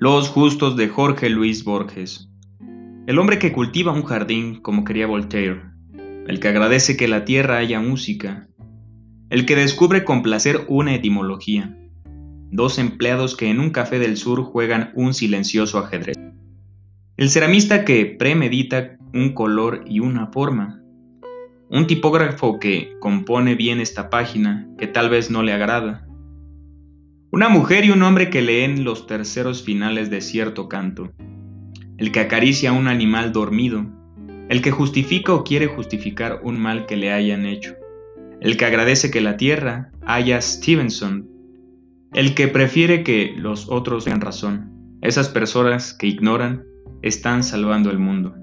Los justos de Jorge Luis Borges. El hombre que cultiva un jardín como quería Voltaire. El que agradece que la tierra haya música. El que descubre con placer una etimología. Dos empleados que en un café del sur juegan un silencioso ajedrez. El ceramista que premedita un color y una forma. Un tipógrafo que compone bien esta página que tal vez no le agrada una mujer y un hombre que leen los terceros finales de cierto canto. El que acaricia a un animal dormido. El que justifica o quiere justificar un mal que le hayan hecho. El que agradece que la tierra haya Stevenson. El que prefiere que los otros tengan razón. Esas personas que ignoran están salvando el mundo.